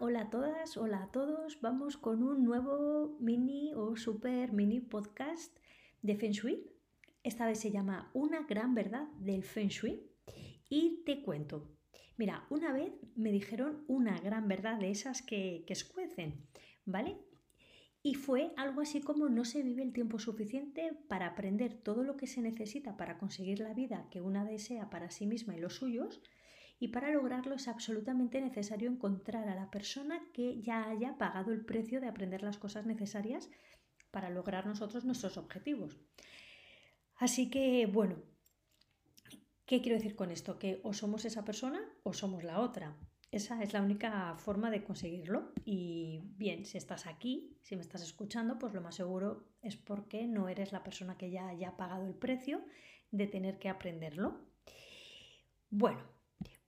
hola a todas, hola a todos. Vamos con un nuevo mini o super mini podcast de Feng Shui. Esta vez se llama Una gran verdad del Feng Shui. Y te cuento. Mira, una vez me dijeron una gran verdad de esas que, que escuecen, ¿vale? Y fue algo así como no se vive el tiempo suficiente para aprender todo lo que se necesita para conseguir la vida que una desea para sí misma y los suyos, y para lograrlo es absolutamente necesario encontrar a la persona que ya haya pagado el precio de aprender las cosas necesarias para lograr nosotros nuestros objetivos. Así que, bueno, ¿qué quiero decir con esto? Que o somos esa persona o somos la otra. Esa es la única forma de conseguirlo. Y bien, si estás aquí, si me estás escuchando, pues lo más seguro es porque no eres la persona que ya haya pagado el precio de tener que aprenderlo. Bueno,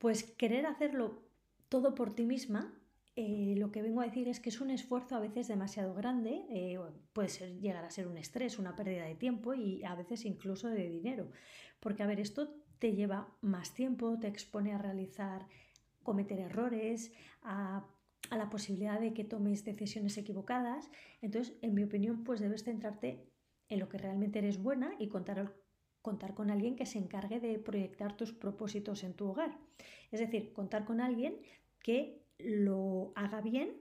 pues querer hacerlo todo por ti misma, eh, lo que vengo a decir es que es un esfuerzo a veces demasiado grande, eh, puede ser, llegar a ser un estrés, una pérdida de tiempo y a veces incluso de dinero. Porque, a ver, esto te lleva más tiempo, te expone a realizar, cometer errores, a, a la posibilidad de que tomes decisiones equivocadas. Entonces, en mi opinión, pues debes centrarte en lo que realmente eres buena y contar contar con alguien que se encargue de proyectar tus propósitos en tu hogar. Es decir, contar con alguien que lo haga bien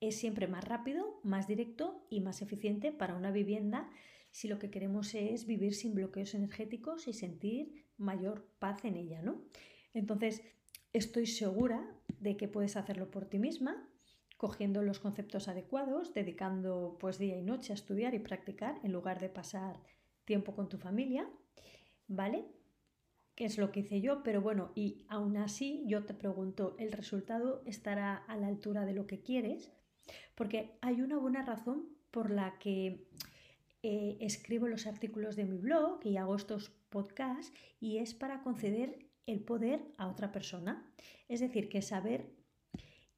es siempre más rápido, más directo y más eficiente para una vivienda si lo que queremos es vivir sin bloqueos energéticos y sentir mayor paz en ella, ¿no? Entonces, estoy segura de que puedes hacerlo por ti misma, cogiendo los conceptos adecuados, dedicando pues día y noche a estudiar y practicar en lugar de pasar tiempo con tu familia, ¿vale? Que es lo que hice yo, pero bueno, y aún así yo te pregunto, ¿el resultado estará a la altura de lo que quieres? Porque hay una buena razón por la que eh, escribo los artículos de mi blog y hago estos podcasts y es para conceder el poder a otra persona. Es decir, que saber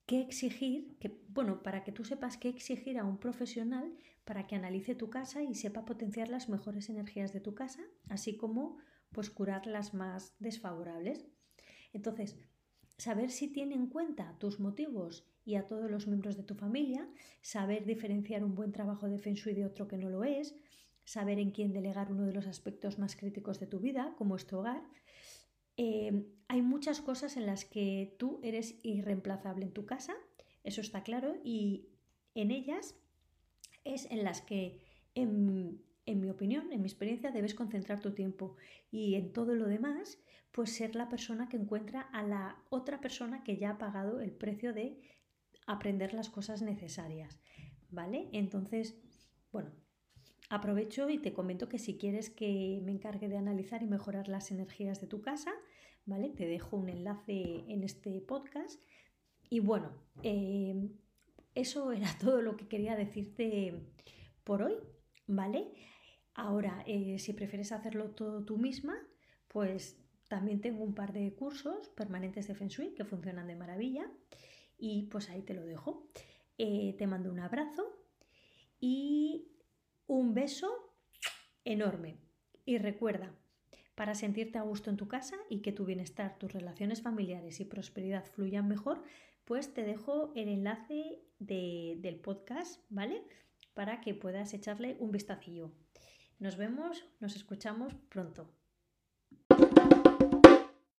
qué exigir, que, bueno, para que tú sepas qué exigir a un profesional para que analice tu casa y sepa potenciar las mejores energías de tu casa, así como pues curar las más desfavorables. Entonces, saber si tiene en cuenta tus motivos y a todos los miembros de tu familia, saber diferenciar un buen trabajo de Feng de otro que no lo es, saber en quién delegar uno de los aspectos más críticos de tu vida, como es tu hogar, Em, hay muchas cosas en las que tú eres irreemplazable en tu casa, eso está claro, y en ellas es en las que, en, mi opinión, en mi experiencia, debes concentrar tu tiempo y en todo lo demás, pues ser la persona que encuentra a la otra persona que ya ha pagado el precio de aprender las cosas necesarias, ¿vale? Entonces, bueno, Aprovecho y te comento que si quieres que me encargue de analizar y mejorar las energías de tu casa, ¿vale? Te dejo un enlace en este podcast. Y bueno, eh, eso era todo lo que quería decirte por hoy, ¿vale? Ahora, eh, si prefieres hacerlo todo tú misma, pues también tengo un par de cursos permanentes de Feng Shui que funcionan de maravilla y pues ahí te lo dejo. Eh, te mando un abrazo y un beso enorme. Y recuerda, para sentirte a gusto en tu casa y que tu bienestar, tus relaciones familiares y prosperidad fluyan mejor, pues te dejo el enlace del podcast, ¿vale? Para que puedas echarle un vistacillo. Nos vemos, nos escuchamos pronto.